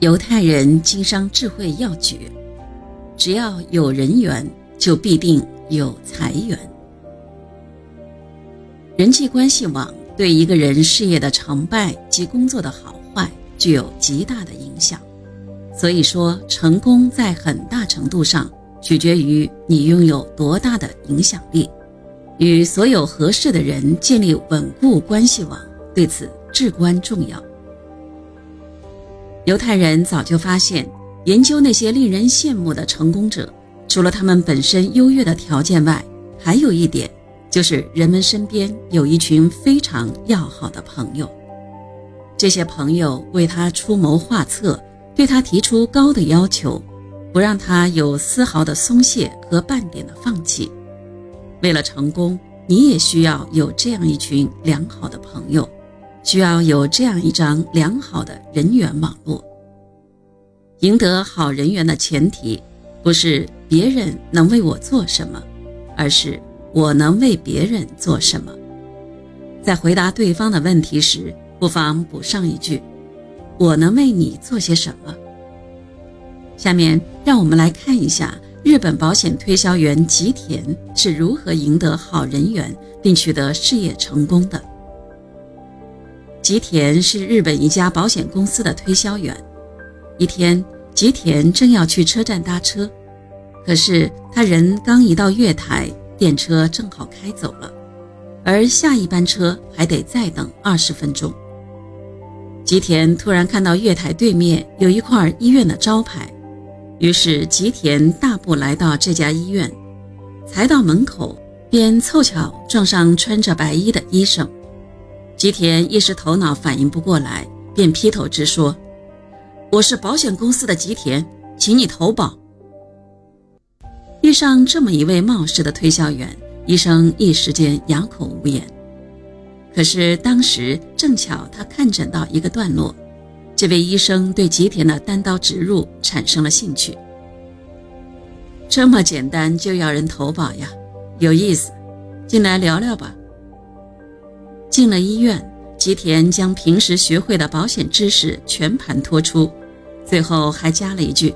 犹太人经商智慧要诀：只要有人缘，就必定有财源。人际关系网对一个人事业的成败及工作的好坏具有极大的影响。所以说，成功在很大程度上取决于你拥有多大的影响力。与所有合适的人建立稳固关系网，对此至关重要。犹太人早就发现，研究那些令人羡慕的成功者，除了他们本身优越的条件外，还有一点，就是人们身边有一群非常要好的朋友。这些朋友为他出谋划策，对他提出高的要求，不让他有丝毫的松懈和半点的放弃。为了成功，你也需要有这样一群良好的朋友。需要有这样一张良好的人缘网络。赢得好人缘的前提，不是别人能为我做什么，而是我能为别人做什么。在回答对方的问题时，不妨补上一句：“我能为你做些什么？”下面让我们来看一下日本保险推销员吉田是如何赢得好人缘并取得事业成功的。吉田是日本一家保险公司的推销员。一天，吉田正要去车站搭车，可是他人刚一到月台，电车正好开走了，而下一班车还得再等二十分钟。吉田突然看到月台对面有一块医院的招牌，于是吉田大步来到这家医院，才到门口，便凑巧撞上穿着白衣的医生。吉田一时头脑反应不过来，便劈头直说：“我是保险公司的吉田，请你投保。”遇上这么一位冒失的推销员，医生一时间哑口无言。可是当时正巧他看诊到一个段落，这位医生对吉田的单刀直入产生了兴趣。这么简单就要人投保呀？有意思，进来聊聊吧。进了医院，吉田将平时学会的保险知识全盘托出，最后还加了一句：“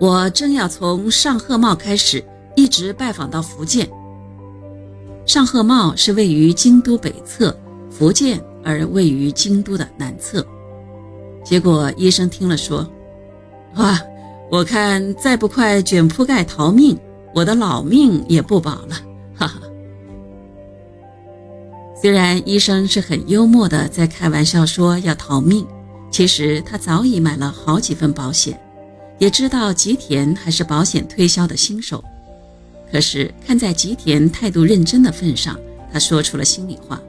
我正要从上贺茂开始，一直拜访到福建。上贺茂是位于京都北侧，福建而位于京都的南侧。”结果医生听了说：“哇，我看再不快卷铺盖逃命，我的老命也不保了。”哈哈。虽然医生是很幽默的在开玩笑说要逃命，其实他早已买了好几份保险，也知道吉田还是保险推销的新手。可是看在吉田态度认真的份上，他说出了心里话：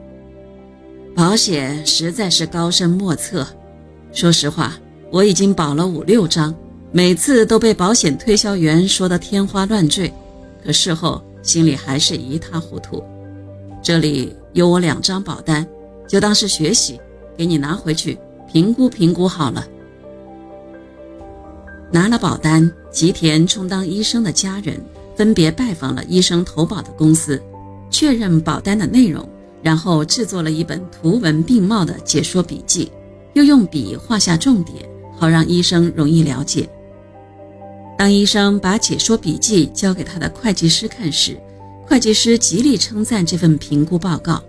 保险实在是高深莫测。说实话，我已经保了五六张，每次都被保险推销员说得天花乱坠，可事后心里还是一塌糊涂。这里。有我两张保单，就当是学习，给你拿回去评估评估好了。拿了保单，吉田充当医生的家人分别拜访了医生投保的公司，确认保单的内容，然后制作了一本图文并茂的解说笔记，又用笔画下重点，好让医生容易了解。当医生把解说笔记交给他的会计师看时，会计师极力称赞这份评估报告，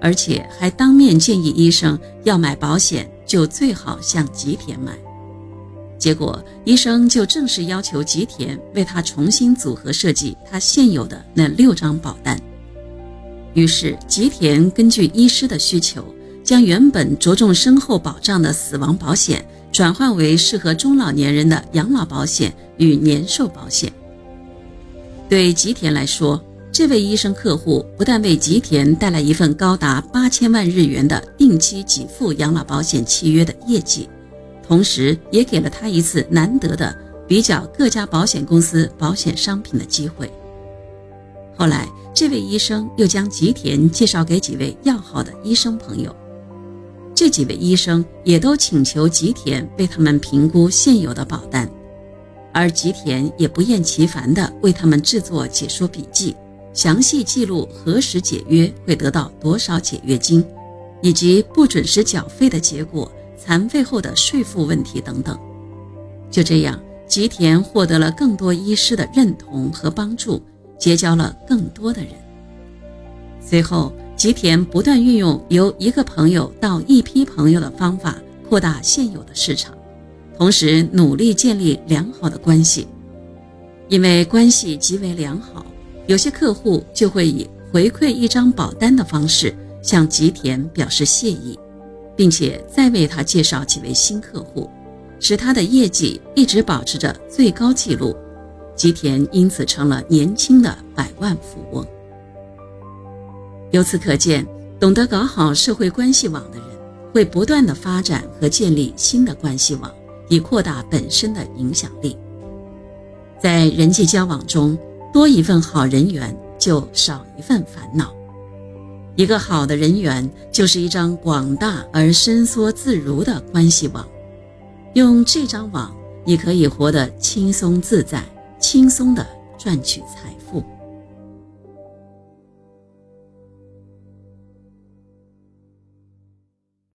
而且还当面建议医生要买保险就最好向吉田买。结果，医生就正式要求吉田为他重新组合设计他现有的那六张保单。于是，吉田根据医师的需求，将原本着重身后保障的死亡保险转换为适合中老年人的养老保险与年寿保险。对吉田来说，这位医生客户不但为吉田带来一份高达八千万日元的定期给付养老保险契约的业绩，同时也给了他一次难得的比较各家保险公司保险商品的机会。后来，这位医生又将吉田介绍给几位要好的医生朋友，这几位医生也都请求吉田为他们评估现有的保单，而吉田也不厌其烦地为他们制作解说笔记。详细记录何时解约会得到多少解约金，以及不准时缴费的结果残废后的税负问题等等。就这样，吉田获得了更多医师的认同和帮助，结交了更多的人。随后，吉田不断运用由一个朋友到一批朋友的方法，扩大现有的市场，同时努力建立良好的关系。因为关系极为良好，有些客户就会以回馈一张保单的方式向吉田表示谢意，并且再为他介绍几位新客户，使他的业绩一直保持着最高纪录。吉田因此成了年轻的百万富翁。由此可见，懂得搞好社会关系网的人，会不断的发展和建立新的关系网，以扩大本身的影响力。在人际交往中，多一份好人缘，就少一份烦恼。一个好的人缘，就是一张广大而伸缩自如的关系网。用这张网，你可以活得轻松自在，轻松地赚取财富。